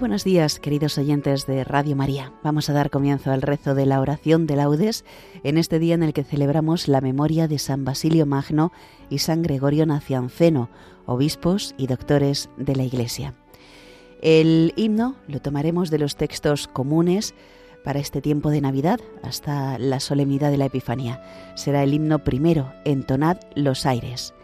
buenos días, queridos oyentes de Radio María. Vamos a dar comienzo al rezo de la oración de laudes en este día en el que celebramos la memoria de San Basilio Magno y San Gregorio Nacianceno, obispos y doctores de la Iglesia. El himno lo tomaremos de los textos comunes para este tiempo de Navidad hasta la solemnidad de la Epifanía. Será el himno primero, entonad los aires.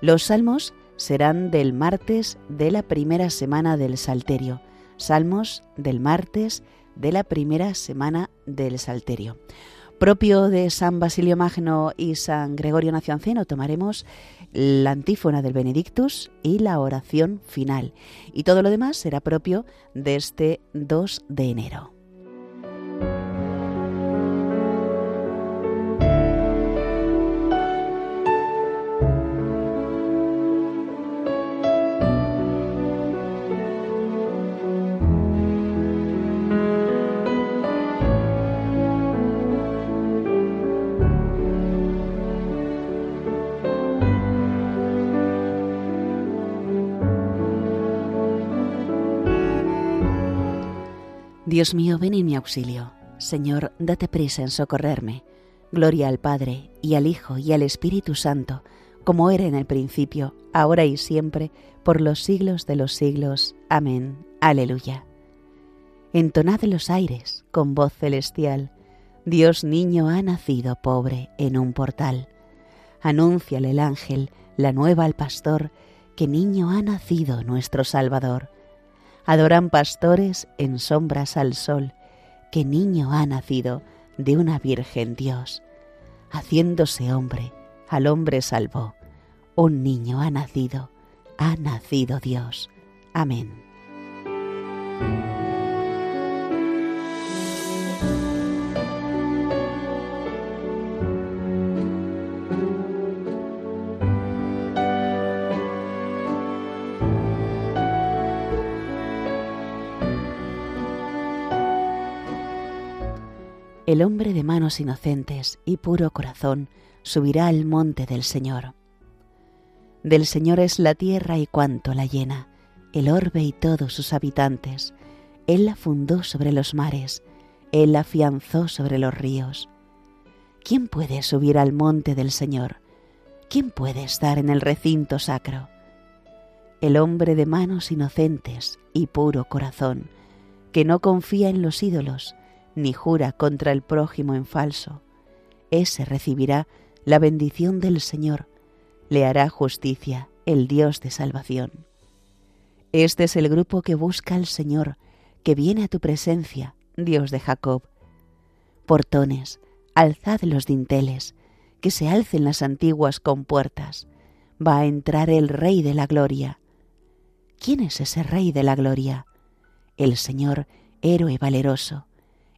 Los salmos serán del martes de la primera semana del Salterio Salmos del martes de la primera semana del Salterio. Propio de San Basilio Magno y San Gregorio Nacianceno tomaremos la antífona del Benedictus y la oración final. Y todo lo demás será propio de este 2 de enero. Dios mío, ven en mi auxilio. Señor, date prisa en socorrerme. Gloria al Padre, y al Hijo, y al Espíritu Santo, como era en el principio, ahora y siempre, por los siglos de los siglos. Amén. Aleluya. Entonad los aires con voz celestial. Dios niño ha nacido pobre en un portal. Anúnciale el ángel, la nueva al pastor, que niño ha nacido nuestro Salvador adoran pastores en sombras al sol, que niño ha nacido de una Virgen Dios. Haciéndose hombre, al hombre salvó. Un niño ha nacido, ha nacido Dios. Amén. El hombre de manos inocentes y puro corazón subirá al monte del Señor. Del Señor es la tierra y cuanto la llena, el orbe y todos sus habitantes. Él la fundó sobre los mares, Él la afianzó sobre los ríos. ¿Quién puede subir al monte del Señor? ¿Quién puede estar en el recinto sacro? El hombre de manos inocentes y puro corazón, que no confía en los ídolos, ni jura contra el prójimo en falso. Ese recibirá la bendición del Señor, le hará justicia el Dios de salvación. Este es el grupo que busca al Señor, que viene a tu presencia, Dios de Jacob. Portones, alzad los dinteles, que se alcen las antiguas compuertas. Va a entrar el Rey de la Gloria. ¿Quién es ese Rey de la Gloria? El Señor, héroe valeroso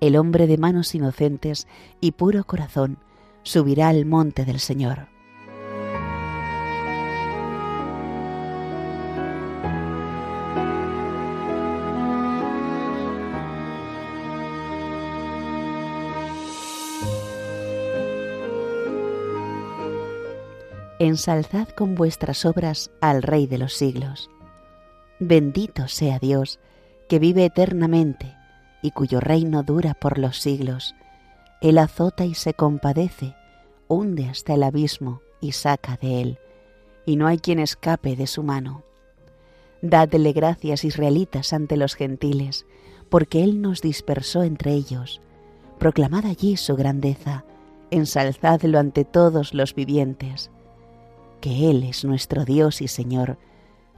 el hombre de manos inocentes y puro corazón subirá al monte del Señor. Ensalzad con vuestras obras al Rey de los siglos. Bendito sea Dios, que vive eternamente y cuyo reino dura por los siglos. Él azota y se compadece, hunde hasta el abismo y saca de él, y no hay quien escape de su mano. Dadle gracias israelitas ante los gentiles, porque Él nos dispersó entre ellos. Proclamad allí su grandeza, ensalzadlo ante todos los vivientes, que Él es nuestro Dios y Señor,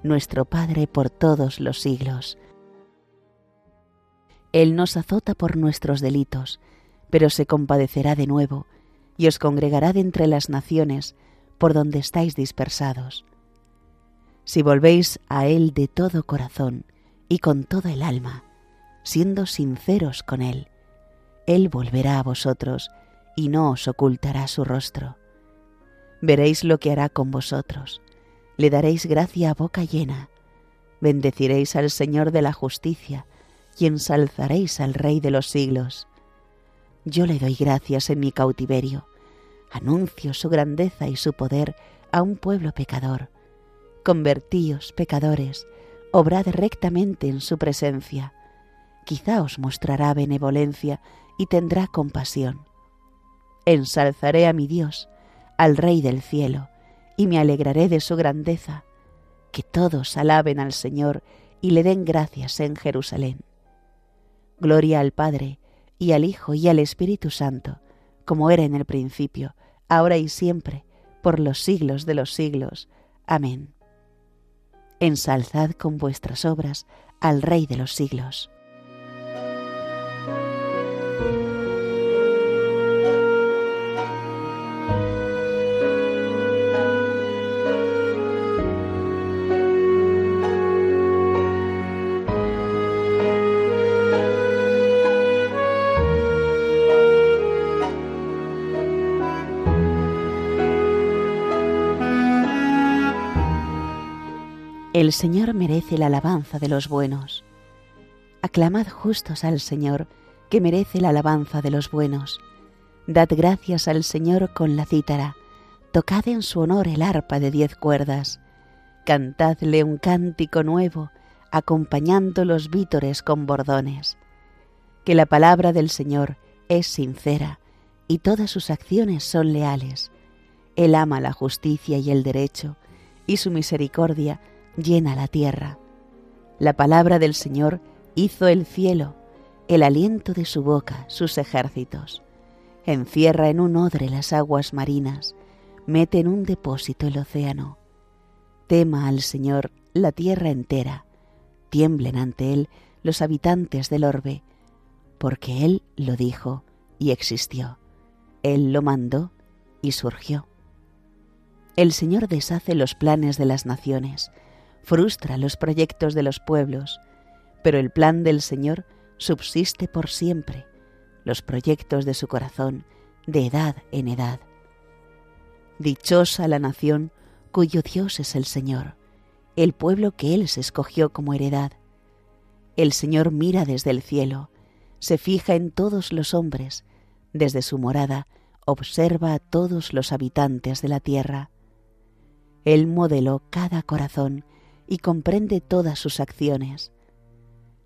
nuestro Padre por todos los siglos. Él nos azota por nuestros delitos, pero se compadecerá de nuevo, y os congregará de entre las naciones por donde estáis dispersados. Si volvéis a Él de todo corazón y con toda el alma, siendo sinceros con Él, Él volverá a vosotros y no os ocultará su rostro. Veréis lo que hará con vosotros, le daréis gracia a boca llena, bendeciréis al Señor de la justicia y ensalzaréis al Rey de los siglos. Yo le doy gracias en mi cautiverio, anuncio su grandeza y su poder a un pueblo pecador. Convertíos, pecadores, obrad rectamente en su presencia quizá os mostrará benevolencia y tendrá compasión. Ensalzaré a mi Dios, al Rey del cielo, y me alegraré de su grandeza. Que todos alaben al Señor y le den gracias en Jerusalén. Gloria al Padre, y al Hijo, y al Espíritu Santo, como era en el principio, ahora y siempre, por los siglos de los siglos. Amén. Ensalzad con vuestras obras al Rey de los siglos. El Señor merece la alabanza de los buenos. Aclamad justos al Señor, que merece la alabanza de los buenos. Dad gracias al Señor con la cítara, tocad en su honor el arpa de diez cuerdas, cantadle un cántico nuevo, acompañando los vítores con bordones. Que la palabra del Señor es sincera y todas sus acciones son leales. Él ama la justicia y el derecho, y su misericordia llena la tierra. La palabra del Señor hizo el cielo, el aliento de su boca sus ejércitos. Encierra en un odre las aguas marinas, mete en un depósito el océano. Tema al Señor la tierra entera, tiemblen ante Él los habitantes del orbe, porque Él lo dijo y existió. Él lo mandó y surgió. El Señor deshace los planes de las naciones, frustra los proyectos de los pueblos, pero el plan del Señor subsiste por siempre, los proyectos de su corazón de edad en edad. Dichosa la nación cuyo Dios es el Señor, el pueblo que Él se escogió como heredad. El Señor mira desde el cielo, se fija en todos los hombres, desde su morada observa a todos los habitantes de la tierra. Él modeló cada corazón y comprende todas sus acciones.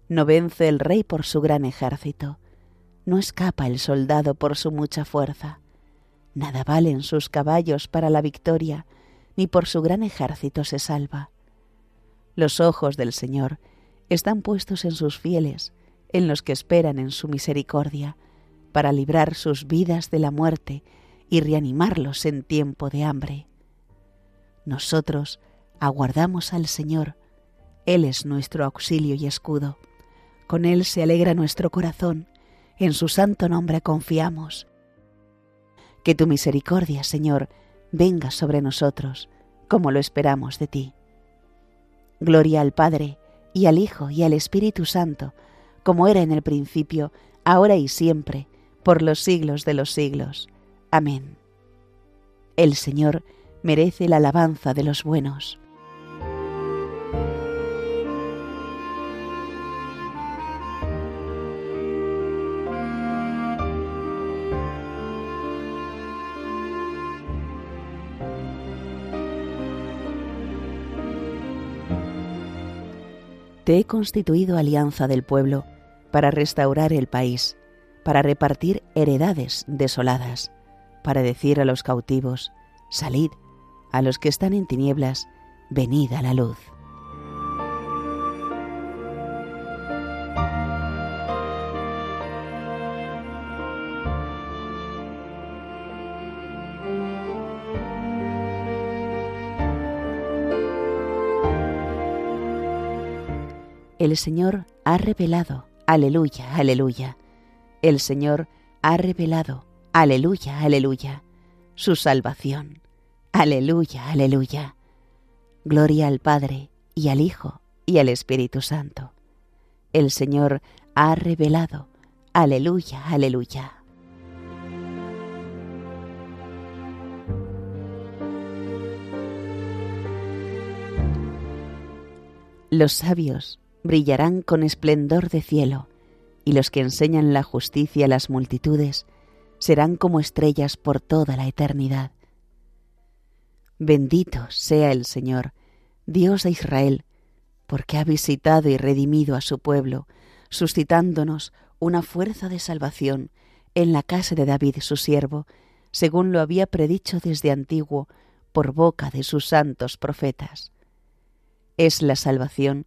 No vence el rey por su gran ejército, no escapa el soldado por su mucha fuerza. Nada valen sus caballos para la victoria, ni por su gran ejército se salva. Los ojos del Señor están puestos en sus fieles, en los que esperan en su misericordia, para librar sus vidas de la muerte y reanimarlos en tiempo de hambre. Nosotros aguardamos al Señor. Él es nuestro auxilio y escudo. Con Él se alegra nuestro corazón. En su santo nombre confiamos. Que tu misericordia, Señor, venga sobre nosotros, como lo esperamos de ti. Gloria al Padre, y al Hijo, y al Espíritu Santo, como era en el principio, ahora y siempre, por los siglos de los siglos. Amén. El Señor merece la alabanza de los buenos. Te he constituido alianza del pueblo para restaurar el país, para repartir heredades desoladas, para decir a los cautivos, salid, a los que están en tinieblas, venid a la luz. El Señor ha revelado, aleluya, aleluya. El Señor ha revelado, aleluya, aleluya, su salvación. Aleluya, aleluya. Gloria al Padre y al Hijo y al Espíritu Santo. El Señor ha revelado, aleluya, aleluya. Los sabios brillarán con esplendor de cielo, y los que enseñan la justicia a las multitudes serán como estrellas por toda la eternidad. Bendito sea el Señor, Dios de Israel, porque ha visitado y redimido a su pueblo, suscitándonos una fuerza de salvación en la casa de David su siervo, según lo había predicho desde antiguo por boca de sus santos profetas. Es la salvación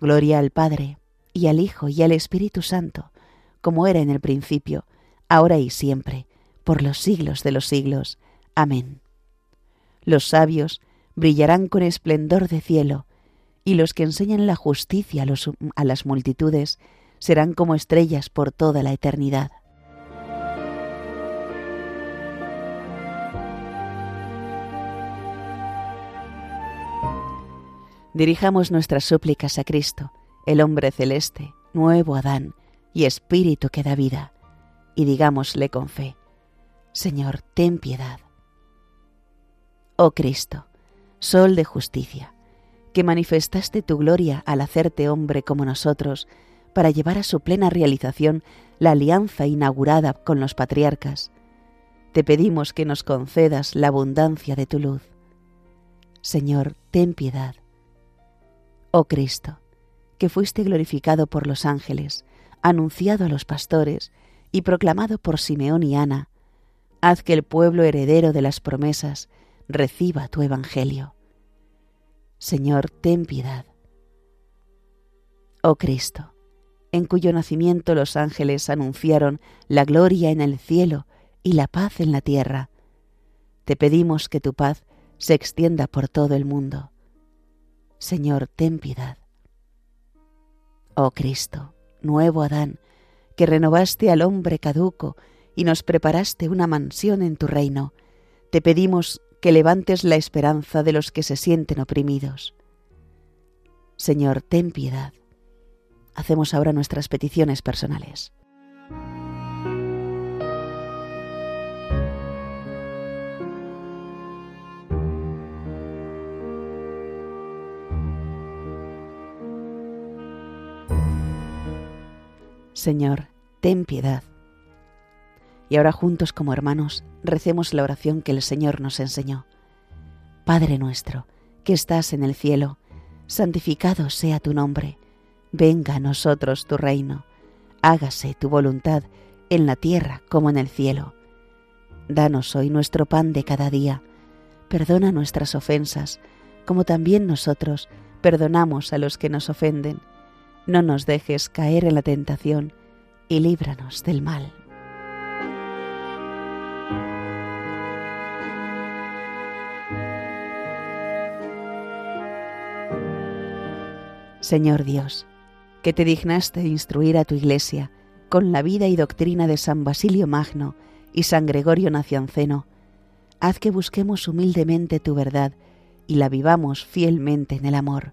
Gloria al Padre, y al Hijo, y al Espíritu Santo, como era en el principio, ahora y siempre, por los siglos de los siglos. Amén. Los sabios brillarán con esplendor de cielo, y los que enseñan la justicia a, a las multitudes serán como estrellas por toda la eternidad. Dirijamos nuestras súplicas a Cristo, el hombre celeste, nuevo Adán y espíritu que da vida, y digámosle con fe, Señor, ten piedad. Oh Cristo, Sol de justicia, que manifestaste tu gloria al hacerte hombre como nosotros, para llevar a su plena realización la alianza inaugurada con los patriarcas, te pedimos que nos concedas la abundancia de tu luz. Señor, ten piedad oh Cristo, que fuiste glorificado por los ángeles, anunciado a los pastores y proclamado por Simeón y Ana, haz que el pueblo heredero de las promesas reciba tu Evangelio. Señor, ten piedad. Oh Cristo, en cuyo nacimiento los ángeles anunciaron la gloria en el cielo y la paz en la tierra, te pedimos que tu paz se extienda por todo el mundo Señor, ten piedad. Oh Cristo, nuevo Adán, que renovaste al hombre caduco y nos preparaste una mansión en tu reino, te pedimos que levantes la esperanza de los que se sienten oprimidos. Señor, ten piedad. Hacemos ahora nuestras peticiones personales. Señor, ten piedad. Y ahora juntos como hermanos recemos la oración que el Señor nos enseñó. Padre nuestro, que estás en el cielo, santificado sea tu nombre, venga a nosotros tu reino, hágase tu voluntad en la tierra como en el cielo. Danos hoy nuestro pan de cada día, perdona nuestras ofensas, como también nosotros perdonamos a los que nos ofenden no nos dejes caer en la tentación y líbranos del mal. Señor Dios, que te dignaste instruir a tu Iglesia con la vida y doctrina de San Basilio Magno y San Gregorio Nacianceno, haz que busquemos humildemente tu verdad y la vivamos fielmente en el amor